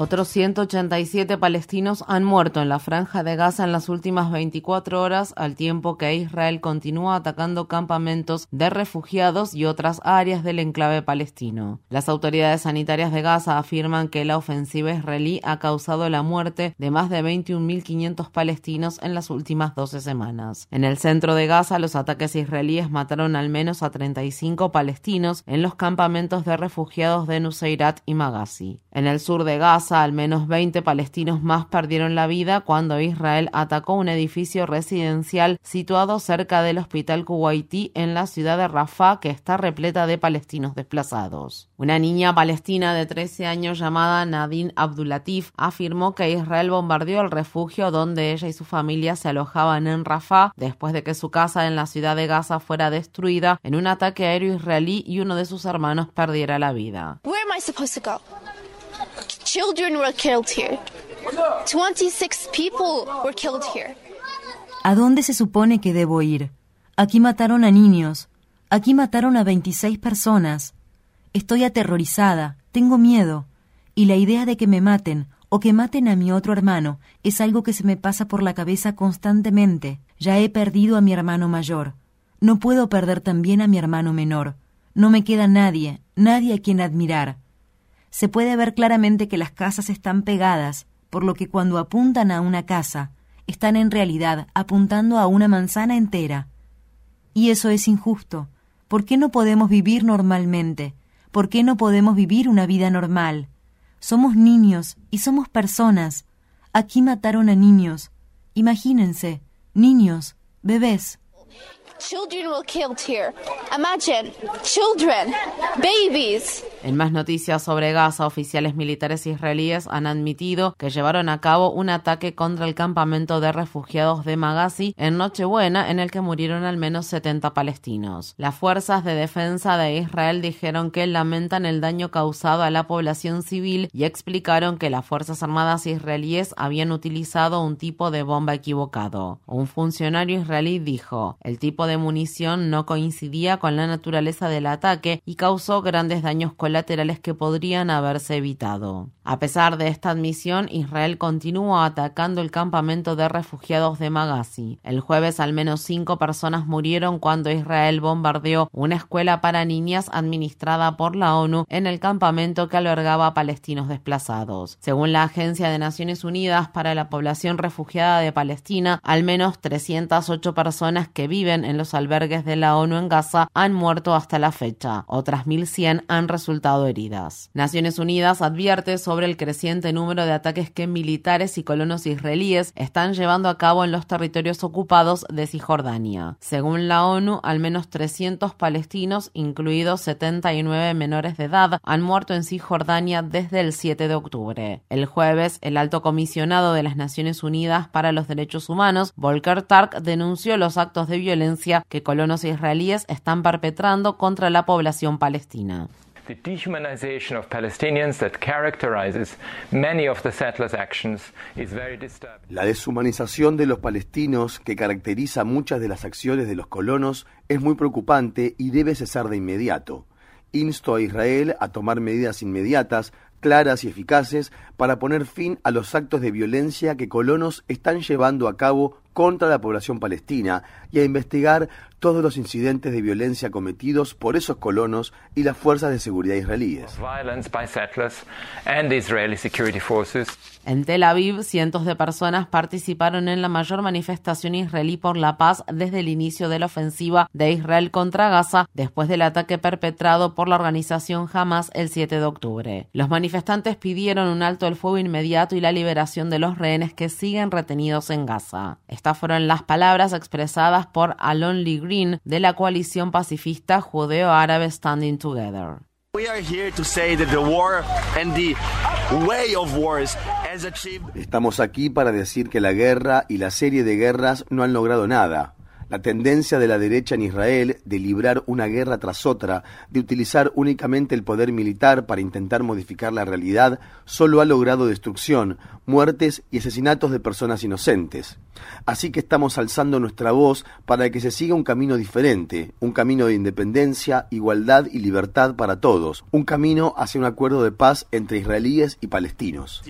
Otros 187 palestinos han muerto en la franja de Gaza en las últimas 24 horas, al tiempo que Israel continúa atacando campamentos de refugiados y otras áreas del enclave palestino. Las autoridades sanitarias de Gaza afirman que la ofensiva israelí ha causado la muerte de más de 21.500 palestinos en las últimas 12 semanas. En el centro de Gaza, los ataques israelíes mataron al menos a 35 palestinos en los campamentos de refugiados de Nuseirat y Maghazi. En el sur de Gaza, al menos 20 palestinos más perdieron la vida cuando Israel atacó un edificio residencial situado cerca del hospital Kuwaití en la ciudad de Rafah, que está repleta de palestinos desplazados. Una niña palestina de 13 años llamada Nadine Abdulatif afirmó que Israel bombardeó el refugio donde ella y su familia se alojaban en Rafah después de que su casa en la ciudad de Gaza fuera destruida en un ataque aéreo israelí y uno de sus hermanos perdiera la vida. Children were killed here. 26 people were killed here. ¿A dónde se supone que debo ir? Aquí mataron a niños. Aquí mataron a 26 personas. Estoy aterrorizada, tengo miedo. Y la idea de que me maten o que maten a mi otro hermano es algo que se me pasa por la cabeza constantemente. Ya he perdido a mi hermano mayor. No puedo perder también a mi hermano menor. No me queda nadie, nadie a quien admirar se puede ver claramente que las casas están pegadas, por lo que cuando apuntan a una casa, están en realidad apuntando a una manzana entera. Y eso es injusto. ¿Por qué no podemos vivir normalmente? ¿Por qué no podemos vivir una vida normal? Somos niños y somos personas. Aquí mataron a niños. Imagínense, niños, bebés. Children were killed here. Imagine, children, babies. En más noticias sobre Gaza, oficiales militares israelíes han admitido que llevaron a cabo un ataque contra el campamento de refugiados de Maghazi en Nochebuena, en el que murieron al menos 70 palestinos. Las fuerzas de defensa de Israel dijeron que lamentan el daño causado a la población civil y explicaron que las Fuerzas Armadas israelíes habían utilizado un tipo de bomba equivocado. Un funcionario israelí dijo, el tipo de munición no coincidía con la naturaleza del ataque y causó grandes daños que podrían haberse evitado. A pesar de esta admisión, Israel continúa atacando el campamento de refugiados de Maghazi. El jueves al menos cinco personas murieron cuando Israel bombardeó una escuela para niñas administrada por la ONU en el campamento que albergaba palestinos desplazados. Según la Agencia de Naciones Unidas para la Población Refugiada de Palestina, al menos 308 personas que viven en los albergues de la ONU en Gaza han muerto hasta la fecha. Otras 1.100 han resultado heridas. Naciones Unidas advierte sobre el creciente número de ataques que militares y colonos israelíes están llevando a cabo en los territorios ocupados de Cisjordania. Según la ONU, al menos 300 palestinos, incluidos 79 menores de edad, han muerto en Cisjordania desde el 7 de octubre. El jueves, el alto comisionado de las Naciones Unidas para los Derechos Humanos, Volker Tark, denunció los actos de violencia que colonos israelíes están perpetrando contra la población palestina. La deshumanización de los palestinos que caracteriza muchas de las acciones de los colonos es muy preocupante y debe cesar de inmediato. Insto a Israel a tomar medidas inmediatas, claras y eficaces para poner fin a los actos de violencia que colonos están llevando a cabo contra la población palestina y a investigar todos los incidentes de violencia cometidos por esos colonos y las fuerzas de seguridad israelíes. En Tel Aviv, cientos de personas participaron en la mayor manifestación israelí por la paz desde el inicio de la ofensiva de Israel contra Gaza después del ataque perpetrado por la organización Hamas el 7 de octubre. Los manifestantes pidieron un alto el fuego inmediato y la liberación de los rehenes que siguen retenidos en Gaza. Esta Estas fueron las palabras expresadas por Alon Lee Green de la coalición pacifista judeo-árabe Standing Together. Estamos aquí para decir que la guerra y la serie de guerras no han logrado nada. La tendencia de la derecha en Israel de librar una guerra tras otra, de utilizar únicamente el poder militar para intentar modificar la realidad, solo ha logrado destrucción, muertes y asesinatos de personas inocentes. Así que estamos alzando nuestra voz para que se siga un camino diferente, un camino de independencia, igualdad y libertad para todos, un camino hacia un acuerdo de paz entre israelíes y palestinos.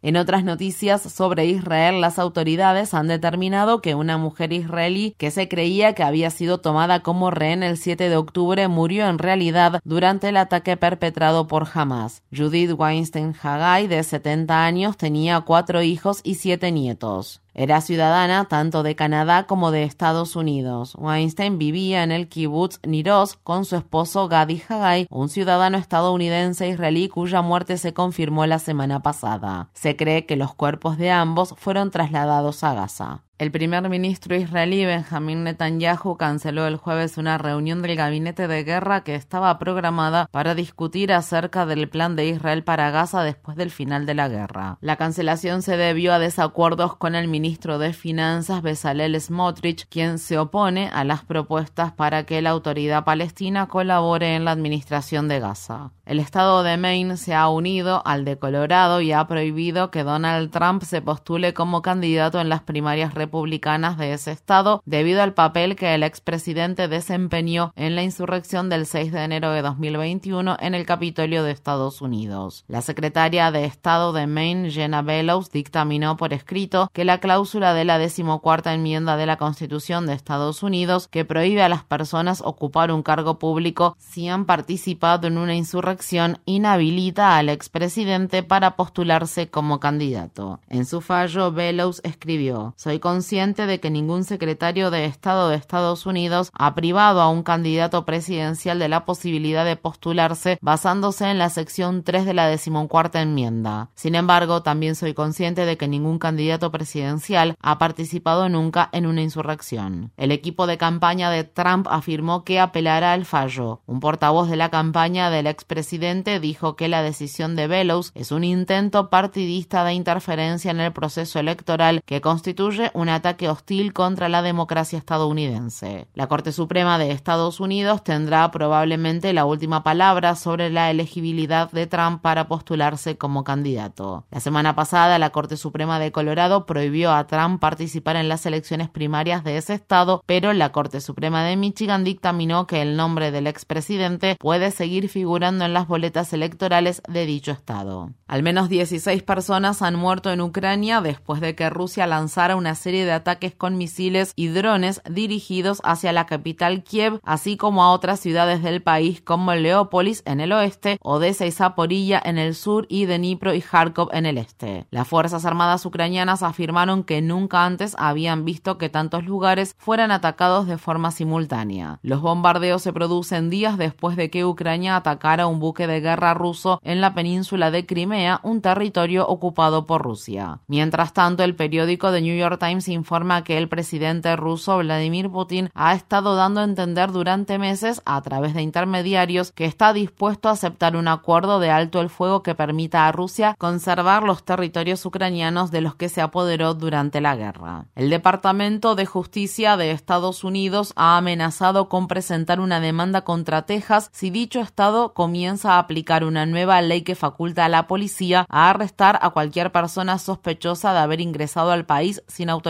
En otras noticias sobre Israel, las autoridades han determinado que una mujer israelí que se creía que había sido tomada como rehén el 7 de octubre murió en realidad durante el ataque perpetrado por Hamas. Judith Weinstein Hagai, de 70 años, tenía cuatro hijos y siete nietos. Era ciudadana tanto de Canadá como de Estados Unidos. Weinstein vivía en el kibbutz Niroz con su esposo Gadi Hagai, un ciudadano estadounidense israelí cuya muerte se confirmó la semana pasada. Se cree que los cuerpos de ambos fueron trasladados a Gaza. El primer ministro israelí Benjamin Netanyahu canceló el jueves una reunión del gabinete de guerra que estaba programada para discutir acerca del plan de Israel para Gaza después del final de la guerra. La cancelación se debió a desacuerdos con el ministro de Finanzas Bezalel Smotrich, quien se opone a las propuestas para que la autoridad palestina colabore en la administración de Gaza. El estado de Maine se ha unido al de Colorado y ha prohibido que Donald Trump se postule como candidato en las primarias republicanas de ese estado debido al papel que el expresidente desempeñó en la insurrección del 6 de enero de 2021 en el Capitolio de Estados Unidos. La secretaria de Estado de Maine, Jenna Bellows, dictaminó por escrito que la cláusula de la decimocuarta enmienda de la Constitución de Estados Unidos que prohíbe a las personas ocupar un cargo público si han participado en una insurrección inhabilita al expresidente para postularse como candidato. En su fallo, Bellows escribió: Soy consciente de que ningún secretario de Estado de Estados Unidos ha privado a un candidato presidencial de la posibilidad de postularse basándose en la sección 3 de la decimocuarta enmienda. Sin embargo, también soy consciente de que ningún candidato presidencial ha participado nunca en una insurrección. El equipo de campaña de Trump afirmó que apelará al fallo. Un portavoz de la campaña del expresidente dijo que la decisión de Bellows es un intento partidista de interferencia en el proceso electoral que constituye un ataque hostil contra la democracia estadounidense. La Corte Suprema de Estados Unidos tendrá probablemente la última palabra sobre la elegibilidad de Trump para postularse como candidato. La semana pasada, la Corte Suprema de Colorado prohibió a Trump participar en las elecciones primarias de ese estado, pero la Corte Suprema de Michigan dictaminó que el nombre del expresidente puede seguir figurando en las boletas electorales de dicho estado. Al menos 16 personas han muerto en Ucrania después de que Rusia lanzara una serie de ataques con misiles y drones dirigidos hacia la capital Kiev, así como a otras ciudades del país como Leópolis en el oeste, Odessa y Zaporilla en el sur y Dnipro y Kharkov en el este. Las Fuerzas Armadas ucranianas afirmaron que nunca antes habían visto que tantos lugares fueran atacados de forma simultánea. Los bombardeos se producen días después de que Ucrania atacara un buque de guerra ruso en la península de Crimea, un territorio ocupado por Rusia. Mientras tanto, el periódico The New York Times informa que el presidente ruso Vladimir Putin ha estado dando a entender durante meses, a través de intermediarios, que está dispuesto a aceptar un acuerdo de alto el fuego que permita a Rusia conservar los territorios ucranianos de los que se apoderó durante la guerra. El Departamento de Justicia de Estados Unidos ha amenazado con presentar una demanda contra Texas si dicho estado comienza a aplicar una nueva ley que faculta a la policía a arrestar a cualquier persona sospechosa de haber ingresado al país sin autorización.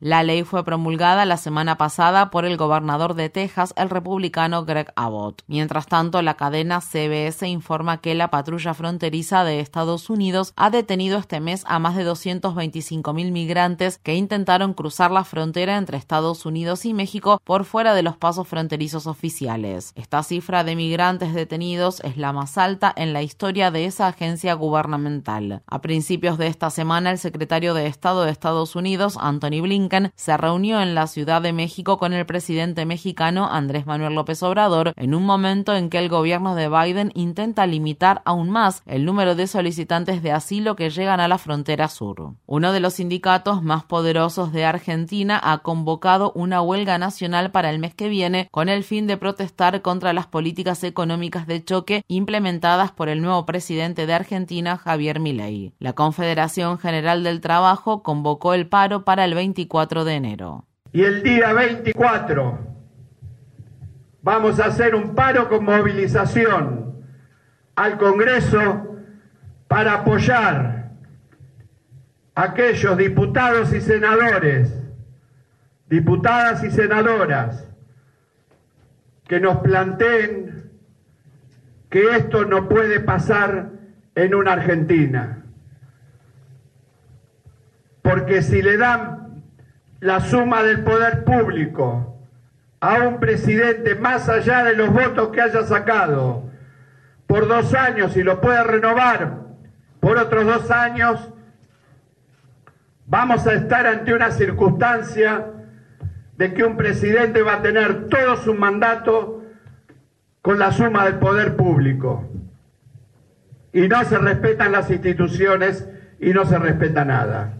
La ley fue promulgada la semana pasada por el gobernador de Texas, el republicano Greg Abbott. Mientras tanto, la cadena CBS informa que la patrulla fronteriza de Estados Unidos ha detenido este mes a más de 225 mil migrantes que intentaron cruzar la frontera entre Estados Unidos y México por fuera de los pasos fronterizos oficiales. Esta cifra de migrantes detenidos es la más alta en la historia de esa agencia gubernamental. A principios de esta semana, el secretario de Estado de Estados Unidos, Anthony Blinken, se reunió en la Ciudad de México con el presidente mexicano Andrés Manuel López Obrador en un momento en que el gobierno de Biden intenta limitar aún más el número de solicitantes de asilo que llegan a la frontera sur. Uno de los sindicatos más poderosos de Argentina ha convocado una huelga nacional para el mes que viene con el fin de protestar contra las políticas económicas de choque implementadas por el nuevo presidente de Argentina, Javier Milei. La Confederación General del Trabajo convocó el paro para el 24 de enero. Y el día 24 vamos a hacer un paro con movilización al Congreso para apoyar a aquellos diputados y senadores, diputadas y senadoras, que nos planteen que esto no puede pasar en una Argentina. Porque si le dan la suma del poder público a un presidente más allá de los votos que haya sacado por dos años y lo puede renovar por otros dos años, vamos a estar ante una circunstancia de que un presidente va a tener todo su mandato con la suma del poder público. Y no se respetan las instituciones y no se respeta nada.